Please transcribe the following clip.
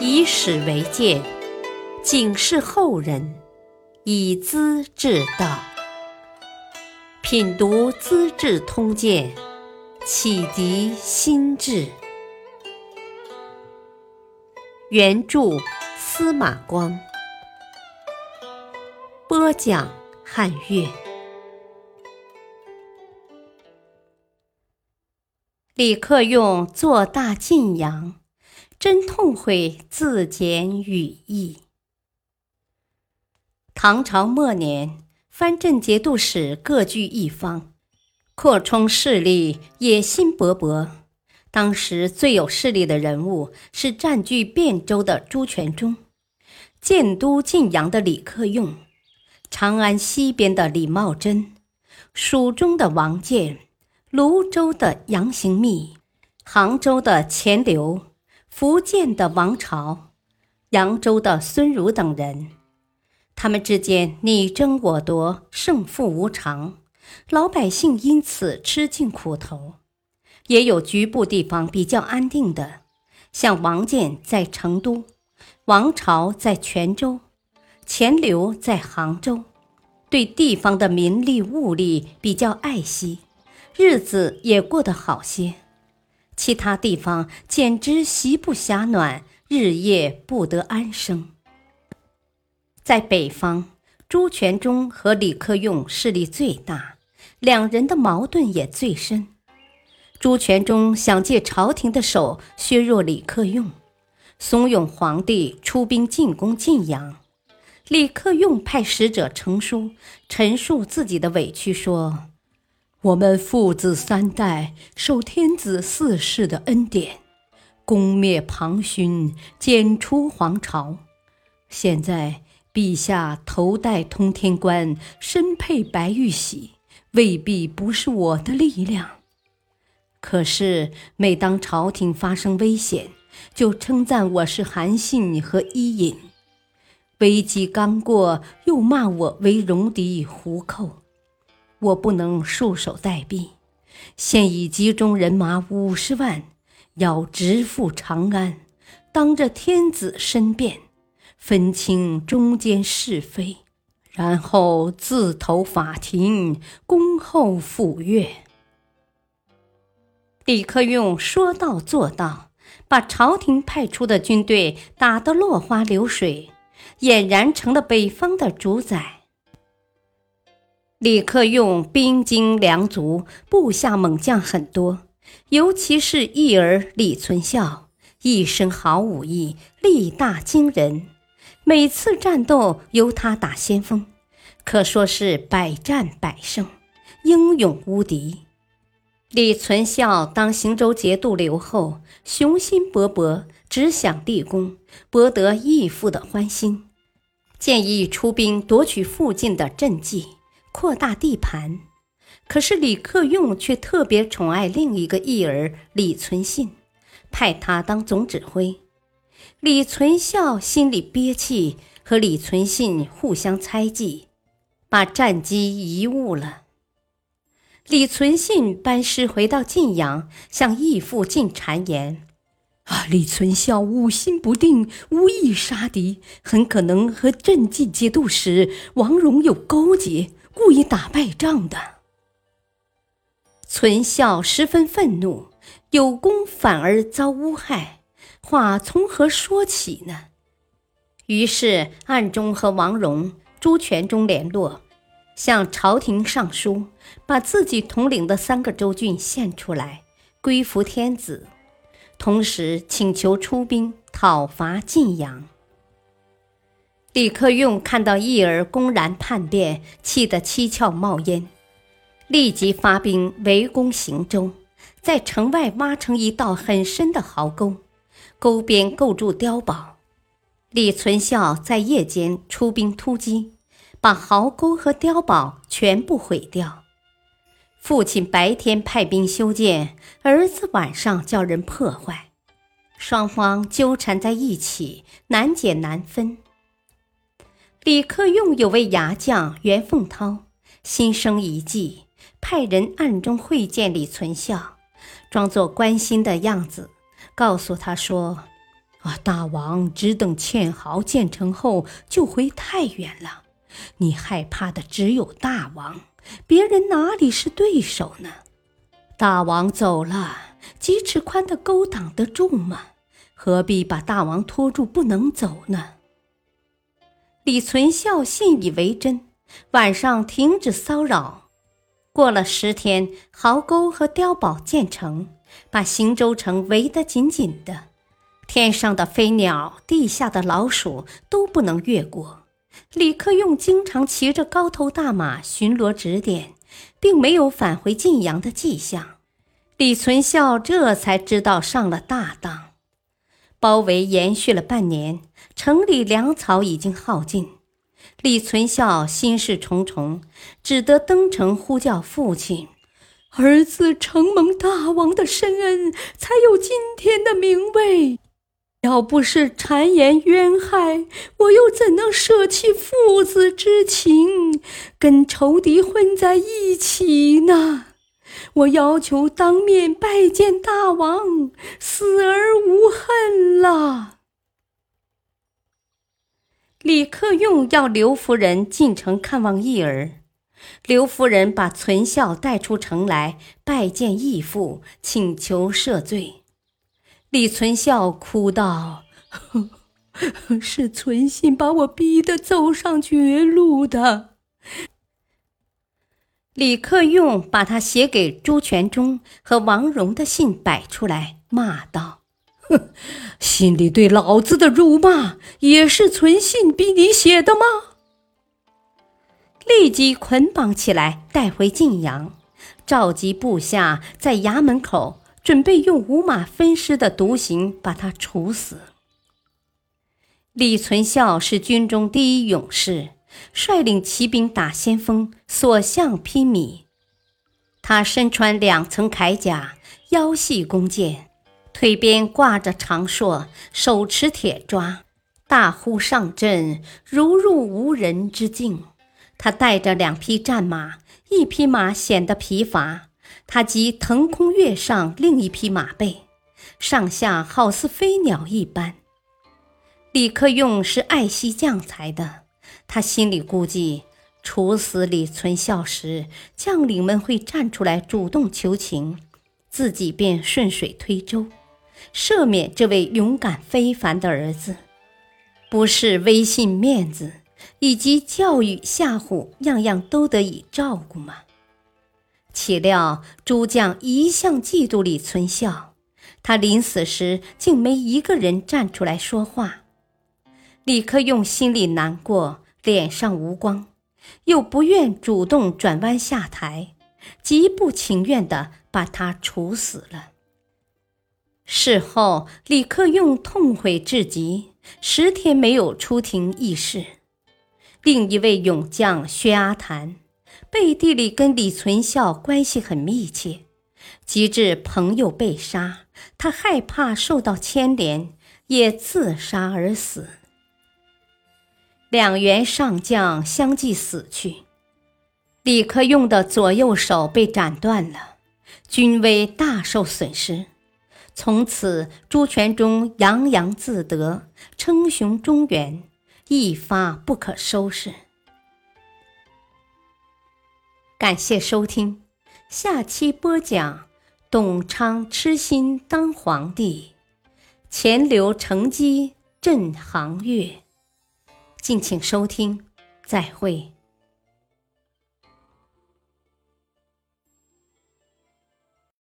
以史为鉴，警示后人，以资治道。品读《资治通鉴》，启迪心智。原著司马光，播讲汉乐。李克用做大晋阳，真痛悔自简羽翼。唐朝末年，藩镇节度使各据一方，扩充势力，野心勃勃。当时最有势力的人物是占据汴州的朱全忠，建都晋阳的李克用，长安西边的李茂贞，蜀中的王建。泸州的杨行密，杭州的钱镠，福建的王朝，扬州的孙儒等人，他们之间你争我夺，胜负无常，老百姓因此吃尽苦头。也有局部地方比较安定的，像王建在成都，王朝在泉州，钱镠在杭州，对地方的民力物力比较爱惜。日子也过得好些，其他地方简直席不暇暖，日夜不得安生。在北方，朱全忠和李克用势力最大，两人的矛盾也最深。朱全忠想借朝廷的手削弱李克用，怂恿皇帝出兵进攻晋阳。李克用派使者呈书，陈述自己的委屈，说。我们父子三代受天子四世的恩典，攻灭庞勋，剪除皇朝。现在陛下头戴通天冠，身佩白玉玺，未必不是我的力量。可是每当朝廷发生危险，就称赞我是韩信和伊尹；危机刚过，又骂我为戎狄胡寇。我不能束手待毙，现已集中人马五十万，要直赴长安，当着天子申辩，分清中间是非，然后自投法庭，恭候赴约。李克用说到做到，把朝廷派出的军队打得落花流水，俨然成了北方的主宰。李克用兵精粮足，部下猛将很多，尤其是义儿李存孝，一身好武艺，力大惊人。每次战斗由他打先锋，可说是百战百胜，英勇无敌。李存孝当行州节度留后，雄心勃勃，只想立功，博得义父的欢心，建议出兵夺取附近的镇记。扩大地盘，可是李克用却特别宠爱另一个义儿李存信，派他当总指挥。李存孝心里憋气，和李存信互相猜忌，把战机贻误了。李存信班师回到晋阳，向义父进谗言：“啊，李存孝五心不定，无意杀敌，很可能和镇晋节度使王戎有勾结。”故意打败仗的，存孝十分愤怒，有功反而遭诬害，话从何说起呢？于是暗中和王戎、朱全忠联络，向朝廷上书，把自己统领的三个州郡献出来，归服天子，同时请求出兵讨伐晋阳。李克用看到义儿公然叛变，气得七窍冒烟，立即发兵围攻行州，在城外挖成一道很深的壕沟，沟边构筑碉堡。李存孝在夜间出兵突击，把壕沟和碉堡全部毁掉。父亲白天派兵修建，儿子晚上叫人破坏，双方纠缠在一起，难解难分。李克用有位牙将袁凤涛，心生一计，派人暗中会见李存孝，装作关心的样子，告诉他说：“啊，大王只等堑壕建成后就回太原了。你害怕的只有大王，别人哪里是对手呢？大王走了，几尺宽的沟挡得住吗？何必把大王拖住不能走呢？李存孝信以为真，晚上停止骚扰。过了十天，壕沟和碉堡建成，把邢州城围得紧紧的，天上的飞鸟、地下的老鼠都不能越过。李克用经常骑着高头大马巡逻指点，并没有返回晋阳的迹象。李存孝这才知道上了大当。包围延续了半年，城里粮草已经耗尽。李存孝心事重重，只得登城呼叫父亲：“儿子承蒙大王的深恩，才有今天的名位。要不是谗言冤害，我又怎能舍弃父子之情，跟仇敌混在一起呢？我要求当面拜见大王，死而无恨了。”李克用要刘夫人进城看望义儿，刘夫人把存孝带出城来拜见义父，请求赦罪。李存孝哭道：“ 是存心把我逼得走上绝路的。”李克用把他写给朱全忠和王荣的信摆出来，骂道。哼，心里对老子的辱骂，也是存信逼你写的吗？立即捆绑起来，带回晋阳，召集部下在衙门口，准备用五马分尸的毒刑把他处死。李存孝是军中第一勇士，率领骑兵打先锋，所向披靡。他身穿两层铠甲，腰系弓箭。腿边挂着长槊，手持铁抓，大呼上阵，如入无人之境。他带着两匹战马，一匹马显得疲乏，他即腾空跃上另一匹马背，上下好似飞鸟一般。李克用是爱惜将才的，他心里估计，处死李存孝时，将领们会站出来主动求情，自己便顺水推舟。赦免这位勇敢非凡的儿子，不是威信面子以及教育吓唬，样样都得以照顾吗？岂料诸将一向嫉妒李存孝，他临死时竟没一个人站出来说话。李克用心里难过，脸上无光，又不愿主动转弯下台，极不情愿地把他处死了。事后，李克用痛悔至极，十天没有出庭议事。另一位勇将薛阿谭，背地里跟李存孝关系很密切，及至朋友被杀，他害怕受到牵连，也自杀而死。两员上将相继死去，李克用的左右手被斩断了，军威大受损失。从此，朱全忠洋洋自得，称雄中原，一发不可收拾。感谢收听，下期播讲董昌痴心当皇帝，钱镠乘机镇杭越。敬请收听，再会。